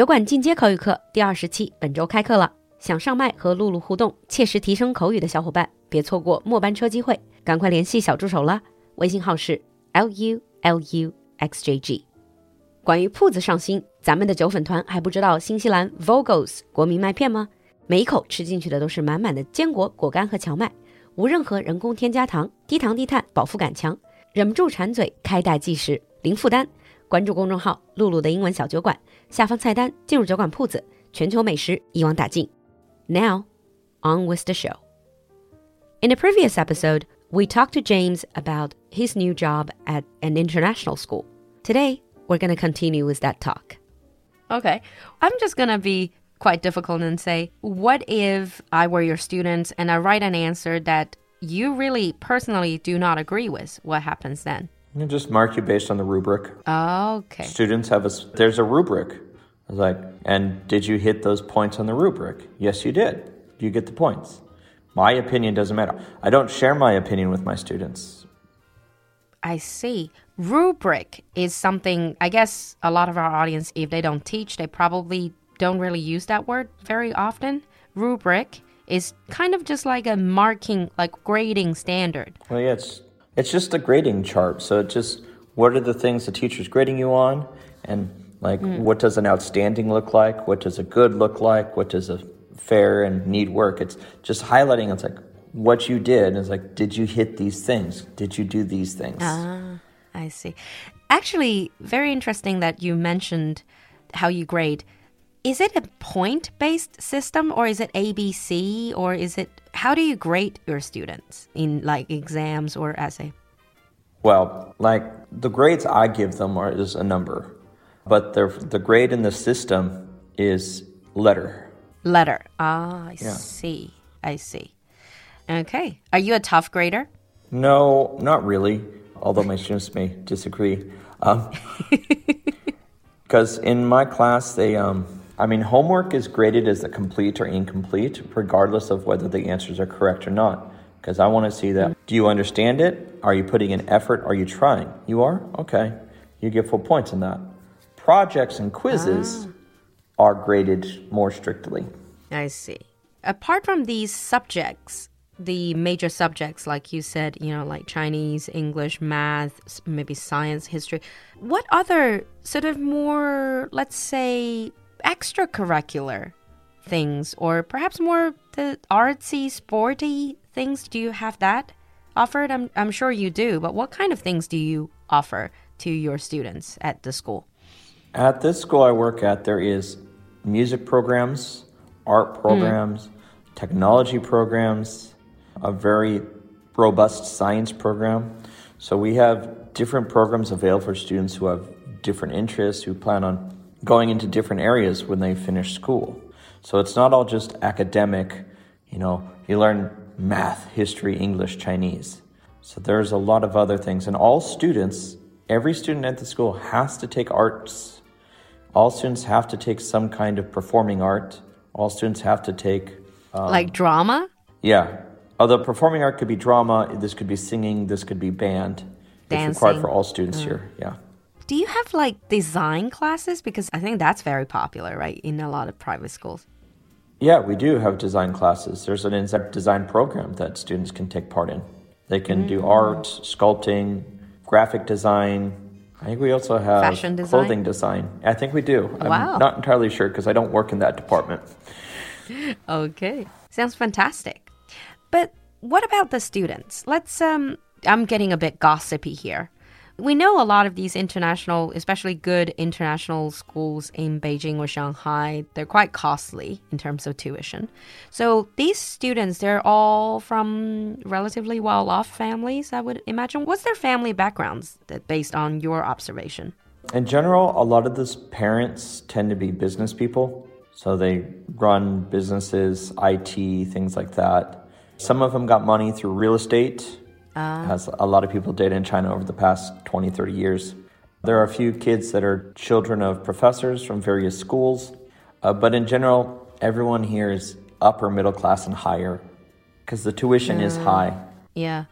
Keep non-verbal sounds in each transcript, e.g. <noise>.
酒馆进阶口语课第二十期本周开课了。想上麦和露露互动，切实提升口语的小伙伴，别错过末班车机会，赶快联系小助手啦！微信号是 l u l u x j g。关于铺子上新，咱们的酒粉团还不知道新西兰 Vogels 国民麦片吗？每一口吃进去的都是满满的坚果、果干和荞麦，无任何人工添加糖，低糖低碳，饱腹感强，忍不住馋嘴，开袋即食，零负担。关注公众号“露露的英文小酒馆”，下方菜单进入酒馆铺子，全球美食一网打尽。Now, on with the show. In a previous episode, we talked to James about his new job at an international school. Today, we're going to continue with that talk. Okay, I'm just going to be quite difficult and say, what if I were your student and I write an answer that you really personally do not agree with? What happens then? You just mark you based on the rubric. Okay. Students have a there's a rubric. I was like, and did you hit those points on the rubric? Yes, you did. You get the points. My opinion doesn't matter. I don't share my opinion with my students. I see. Rubric is something, I guess a lot of our audience, if they don't teach, they probably don't really use that word very often. Rubric is kind of just like a marking, like grading standard. Well, yeah, it's, it's just a grading chart. So it just, what are the things the teacher's grading you on? And like, mm. what does an outstanding look like? What does a good look like? What does a fair and need work? It's just highlighting. It's like what you did. It's like, did you hit these things? Did you do these things? Ah, I see. Actually, very interesting that you mentioned how you grade. Is it a point based system or is it ABC or is it how do you grade your students in like exams or essay? Well, like the grades I give them are is a number but the the grade in the system is letter. Letter. Ah, I yeah. see. I see. Okay. Are you a tough grader? No, not really. Although my students may disagree. Because um, <laughs> <laughs> in my class, they, um, I mean, homework is graded as a complete or incomplete, regardless of whether the answers are correct or not. Because I want to see that. Do you understand it? Are you putting in effort? Are you trying? You are? Okay. You get full points in that projects and quizzes ah. are graded more strictly. I see. Apart from these subjects, the major subjects, like you said, you know, like Chinese, English, math, maybe science, history, what other sort of more, let's say, extracurricular things, or perhaps more the artsy, sporty things, do you have that offered? I'm, I'm sure you do, but what kind of things do you offer to your students at the school? At this school I work at, there is music programs, art hmm. programs, mm. technology programs, a very robust science program. So we have different programs available for students who have different interests, who plan on going into different areas when they finish school. So it's not all just academic, you know, you learn math, history, English, Chinese. So there's a lot of other things. And all students, every student at the school has to take arts all students have to take some kind of performing art. All students have to take. Um, like drama? Yeah. Although performing art could be drama, this could be singing, this could be band. Dancing. It's required for all students mm. here. Yeah. Do you have like design classes? Because I think that's very popular, right, in a lot of private schools. Yeah, we do have design classes. There's an in-depth design program that students can take part in. They can mm. do art, sculpting, graphic design, I think we also have fashion design? clothing design. I think we do. Wow. I'm not entirely sure because I don't work in that department. <laughs> okay. Sounds fantastic. But what about the students? Let's um I'm getting a bit gossipy here. We know a lot of these international, especially good international schools in Beijing or Shanghai, they're quite costly in terms of tuition. So these students, they're all from relatively well off families, I would imagine. What's their family backgrounds that, based on your observation? In general, a lot of these parents tend to be business people. So they run businesses, IT, things like that. Some of them got money through real estate uh. As a lot of people did in China over the past 20, 30 years. There are a few kids that are children of professors from various schools, uh, but in general, everyone here is upper middle class and higher because the tuition uh, is high. Yeah.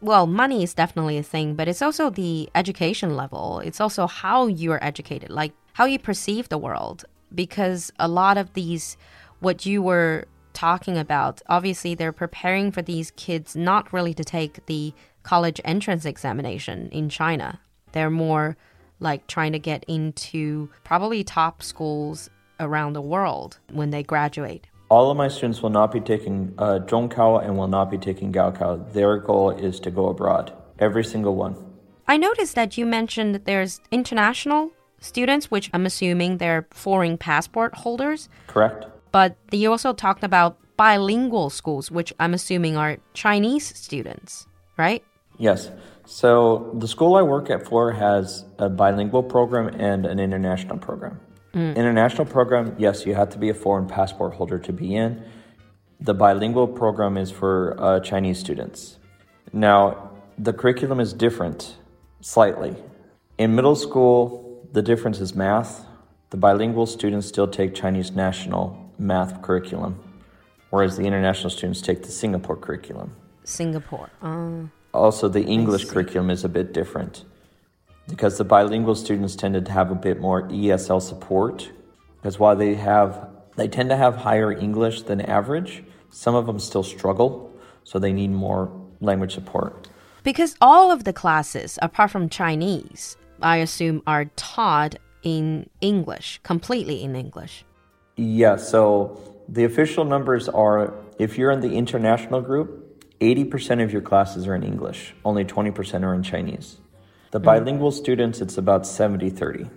Well, money is definitely a thing, but it's also the education level. It's also how you're educated, like how you perceive the world. because a lot of these, what you were talking about, obviously they're preparing for these kids not really to take the college entrance examination in China. They're more like trying to get into probably top schools around the world when they graduate. All of my students will not be taking uh, Zhongkao and will not be taking Gaokao. Their goal is to go abroad. Every single one. I noticed that you mentioned that there's international students, which I'm assuming they're foreign passport holders. Correct? But you also talked about bilingual schools, which I'm assuming are Chinese students, right? Yes. So the school I work at for has a bilingual program and an international program. International program, yes, you have to be a foreign passport holder to be in. The bilingual program is for uh, Chinese students. Now, the curriculum is different slightly. In middle school, the difference is math. The bilingual students still take Chinese national math curriculum, whereas the international students take the Singapore curriculum. Singapore. Uh, Also, the English curriculum is a bit different because the bilingual students tended to have a bit more ESL support. Because while they have, they tend to have higher English than average, some of them still struggle, so they need more language support. because all of the classes, apart from Chinese, I assume are taught in English, completely in English. Yeah, so the official numbers are if you're in the international group, 80% of your classes are in English, only 20% are in Chinese. The hmm. bilingual students, it's about 70 30.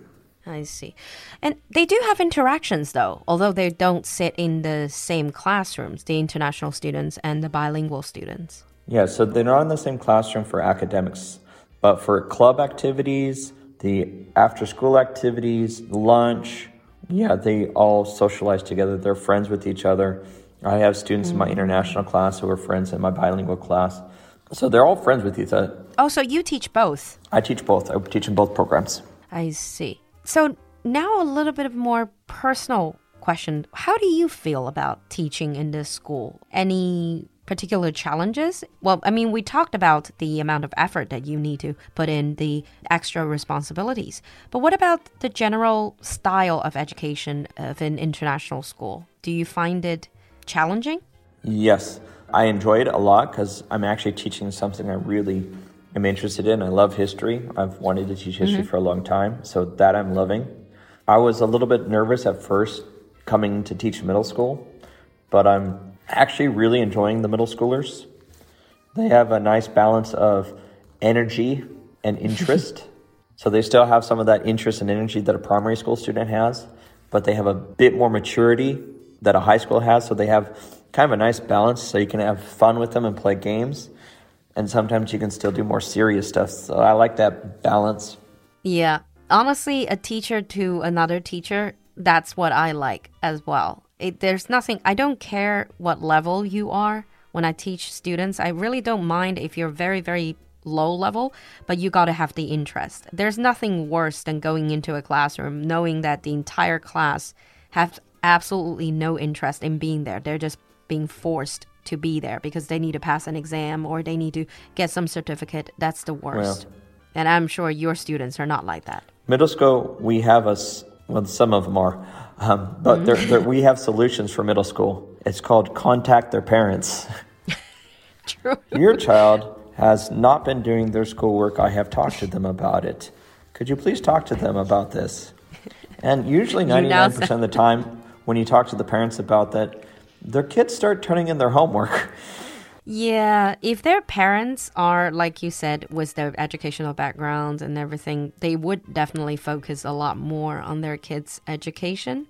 I see. And they do have interactions, though, although they don't sit in the same classrooms, the international students and the bilingual students. Yeah, so they're not in the same classroom for academics, but for club activities, the after school activities, lunch, yeah, they all socialize together. They're friends with each other. I have students in my mm. international class who are friends in my bilingual class. So they're all friends with each other. Oh, so you teach both. I teach both. I teach in both programs. I see. So now a little bit of more personal question. How do you feel about teaching in this school? Any particular challenges? Well, I mean, we talked about the amount of effort that you need to put in, the extra responsibilities. But what about the general style of education of an international school? Do you find it challenging? Yes, I enjoy it a lot because I'm actually teaching something I really am interested in. I love history. I've wanted to teach history mm-hmm. for a long time, so that I'm loving. I was a little bit nervous at first coming to teach middle school, but I'm actually really enjoying the middle schoolers. They have a nice balance of energy and interest. <laughs> so they still have some of that interest and energy that a primary school student has, but they have a bit more maturity that a high school has. So they have kind of a nice balance so you can have fun with them and play games. And sometimes you can still do more serious stuff. So I like that balance. Yeah. Honestly, a teacher to another teacher, that's what I like as well. It, there's nothing, I don't care what level you are when I teach students. I really don't mind if you're very, very low level, but you got to have the interest. There's nothing worse than going into a classroom knowing that the entire class have absolutely no interest in being there. They're just being forced to be there because they need to pass an exam or they need to get some certificate. That's the worst. and I'm sure your students are not like that. Middle school, we have us, well, some of them are, um, but they're, they're, we have solutions for middle school. It's called contact their parents. <laughs> True. Your child has not been doing their schoolwork. I have talked to them about it. Could you please talk to them about this? And usually, 99% of the time, when you talk to the parents about that, their kids start turning in their homework. Yeah, if their parents are, like you said, with their educational backgrounds and everything, they would definitely focus a lot more on their kids' education.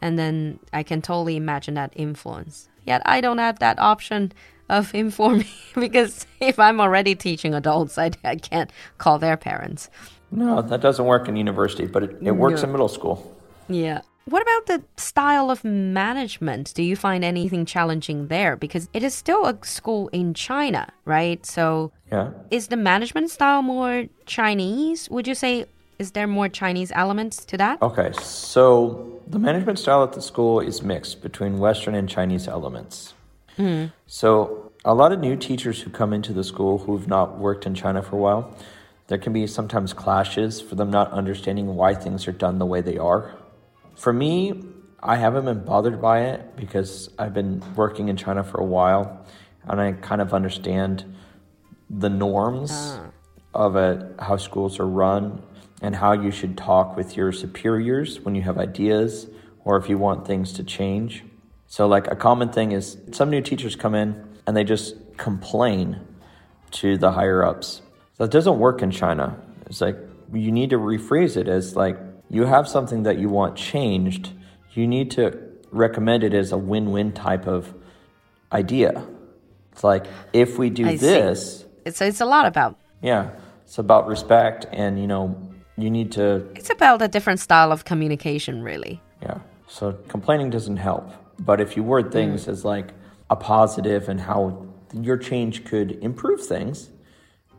And then I can totally imagine that influence. Yet I don't have that option of <laughs> informing because if I'm already teaching adults, I, I can't call their parents. No, that doesn't work in university, but it, it works in middle school. Yeah. What about the style of management? Do you find anything challenging there? Because it is still a school in China, right? So Yeah. is the management style more Chinese? Would you say is there more Chinese elements to that? Okay, so the management style at the school is mixed between Western and Chinese elements. Hmm. So a lot of new teachers who come into the school who've not worked in China for a while, there can be sometimes clashes for them not understanding why things are done the way they are. For me, I haven't been bothered by it because I've been working in China for a while and I kind of understand the norms ah. of it, how schools are run and how you should talk with your superiors when you have ideas or if you want things to change. So, like, a common thing is some new teachers come in and they just complain to the higher ups. That doesn't work in China. It's like you need to rephrase it as like you have something that you want changed. You need to recommend it as a win win type of idea. It's like if we do I see. this, It's it's a lot about yeah, it's about respect and you know, you need to it's about a different style of communication, really. Yeah. So complaining doesn't help. But if you word mm. things as like a positive and how your change could improve things,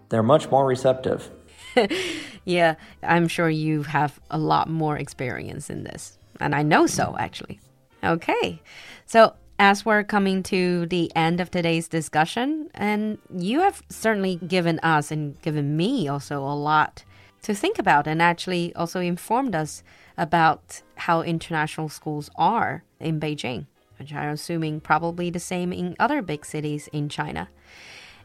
they're much more receptive. <laughs> Yeah, I'm sure you have a lot more experience in this. And I know so, actually. Okay. So, as we're coming to the end of today's discussion, and you have certainly given us and given me also a lot to think about, and actually also informed us about how international schools are in Beijing, which I'm assuming probably the same in other big cities in China.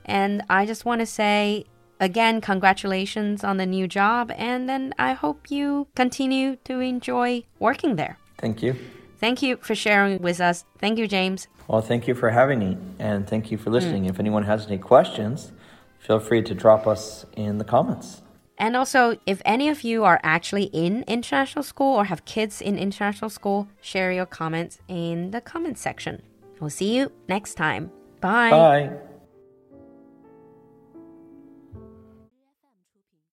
And I just want to say again, congratulations on the new job. And then I hope you continue to enjoy working there. Thank you. Thank you for sharing with us. Thank you, James. Well, thank you for having me and thank you for listening. Mm. If anyone has any questions, feel free to drop us in the comments. And also, if any of you are actually in international school or have kids in international school, share your comments in the comment section. We'll see you next time. Bye. Bye.